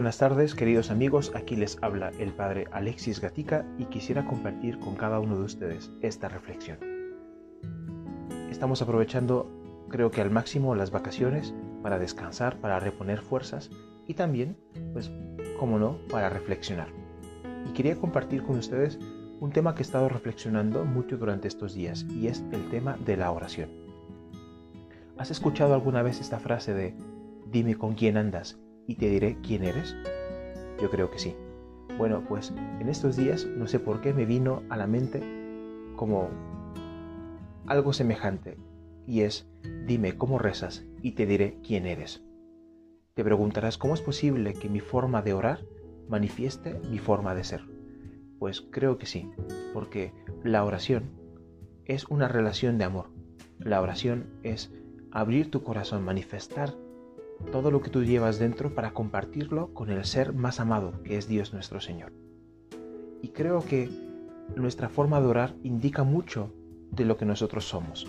buenas tardes, queridos amigos. Aquí les habla el padre Alexis Gatica y quisiera compartir con cada uno de ustedes esta reflexión. Estamos aprovechando, creo que al máximo, las vacaciones para descansar, para reponer fuerzas y también, pues, como no, para reflexionar. Y quería compartir con ustedes un tema que he estado reflexionando mucho durante estos días y es el tema de la oración. ¿Has escuchado alguna vez esta frase de dime con quién andas y te diré quién eres? Yo creo que sí. Bueno, pues en estos días no sé por qué me vino a la mente como algo semejante y es dime cómo rezas y te diré quién eres. Te preguntarás cómo es posible que mi forma de orar manifieste mi forma de ser. Pues creo que sí, porque la oración es una relación de amor. La oración es abrir tu corazón, manifestar todo lo que tú llevas dentro para compartirlo con el ser más amado, que es Dios nuestro Señor. Y creo que nuestra forma de orar indica mucho de lo que nosotros somos.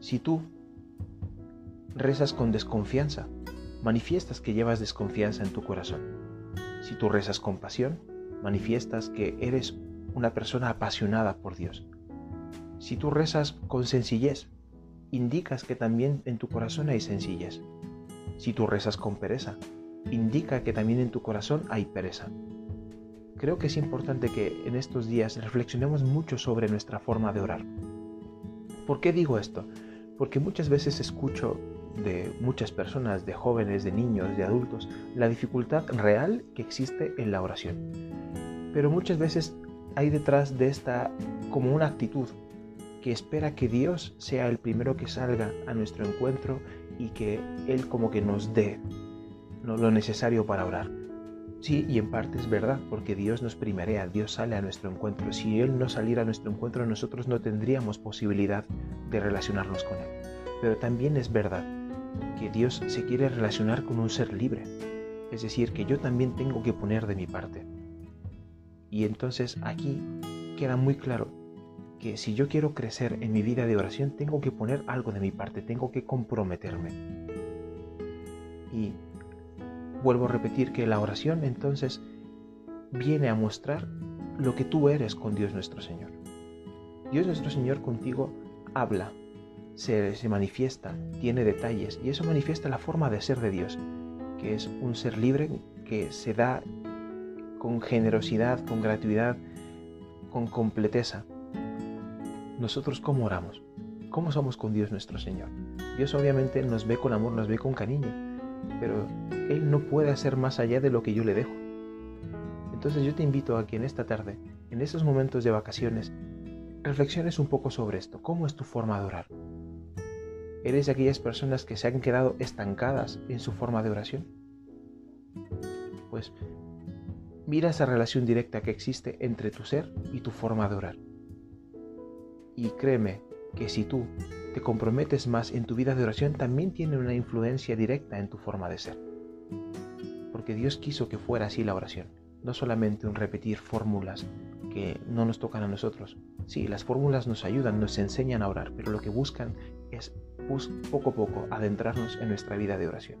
Si tú rezas con desconfianza, manifiestas que llevas desconfianza en tu corazón. Si tú rezas con pasión, manifiestas que eres una persona apasionada por Dios. Si tú rezas con sencillez, indicas que también en tu corazón hay sencillez. Si tú rezas con pereza, indica que también en tu corazón hay pereza. Creo que es importante que en estos días reflexionemos mucho sobre nuestra forma de orar. ¿Por qué digo esto? Porque muchas veces escucho de muchas personas, de jóvenes, de niños, de adultos, la dificultad real que existe en la oración. Pero muchas veces hay detrás de esta como una actitud que espera que Dios sea el primero que salga a nuestro encuentro y que Él como que nos dé lo necesario para orar. Sí, y en parte es verdad, porque Dios nos primerea, Dios sale a nuestro encuentro. Si Él no saliera a nuestro encuentro, nosotros no tendríamos posibilidad de relacionarnos con Él. Pero también es verdad que Dios se quiere relacionar con un ser libre. Es decir, que yo también tengo que poner de mi parte. Y entonces aquí queda muy claro que si yo quiero crecer en mi vida de oración, tengo que poner algo de mi parte, tengo que comprometerme. Y vuelvo a repetir que la oración entonces viene a mostrar lo que tú eres con Dios nuestro Señor. Dios nuestro Señor contigo habla, se, se, manifiesta, tiene detalles y eso manifiesta la forma de ser de Dios, que es un ser libre que se da con generosidad, con gratuidad, con completeza nosotros cómo oramos, cómo somos con Dios nuestro Señor. Dios obviamente nos ve con amor, nos ve con cariño, pero Él no puede hacer más allá de lo que yo le dejo. Entonces yo te invito a que en esta tarde, en estos momentos de vacaciones, reflexiones un poco sobre esto. ¿Cómo es tu forma de orar? ¿Eres de aquellas personas que se han quedado estancadas en su forma de oración? Pues mira esa relación directa que existe entre tu ser y tu forma de orar. Y créeme que si tú te comprometes más en tu vida de oración, también tiene una influencia directa en tu forma de ser. Porque Dios quiso que fuera así la oración, no solamente un repetir fórmulas que no nos tocan a nosotros. Sí, las fórmulas nos ayudan, nos enseñan a orar, pero lo que buscan es poco a poco adentrarnos en nuestra vida de oración.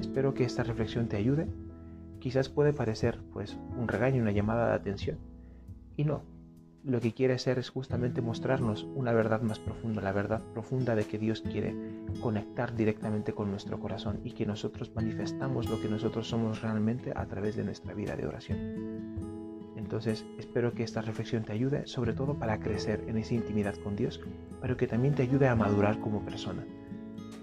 Espero que esta reflexión te ayude. Quizás puede parecer pues un regaño, una llamada de atención. Y no, lo que quiere hacer es justamente mostrarnos una verdad más profunda, la verdad profunda de que Dios quiere conectar directamente con nuestro corazón y que nosotros manifestamos lo que nosotros somos realmente a través de nuestra vida de oración. Entonces espero que esta reflexión te ayude sobre todo para crecer en esa intimidad con Dios, pero que también te ayude a madurar como persona.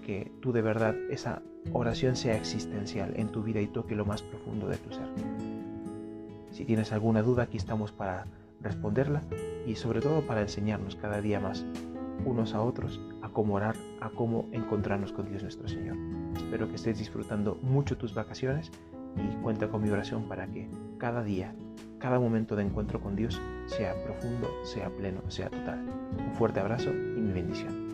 Que tú de verdad esa oración sea existencial en tu vida y toque lo más profundo de tu ser. Si tienes alguna duda, aquí estamos para responderla y sobre todo para enseñarnos cada día más unos a otros a cómo orar, a cómo encontrarnos con Dios nuestro Señor. Espero que estés disfrutando mucho tus vacaciones y cuenta con mi oración para que cada día, cada momento de encuentro con Dios sea profundo, sea pleno, sea total. Un fuerte abrazo y mi bendición.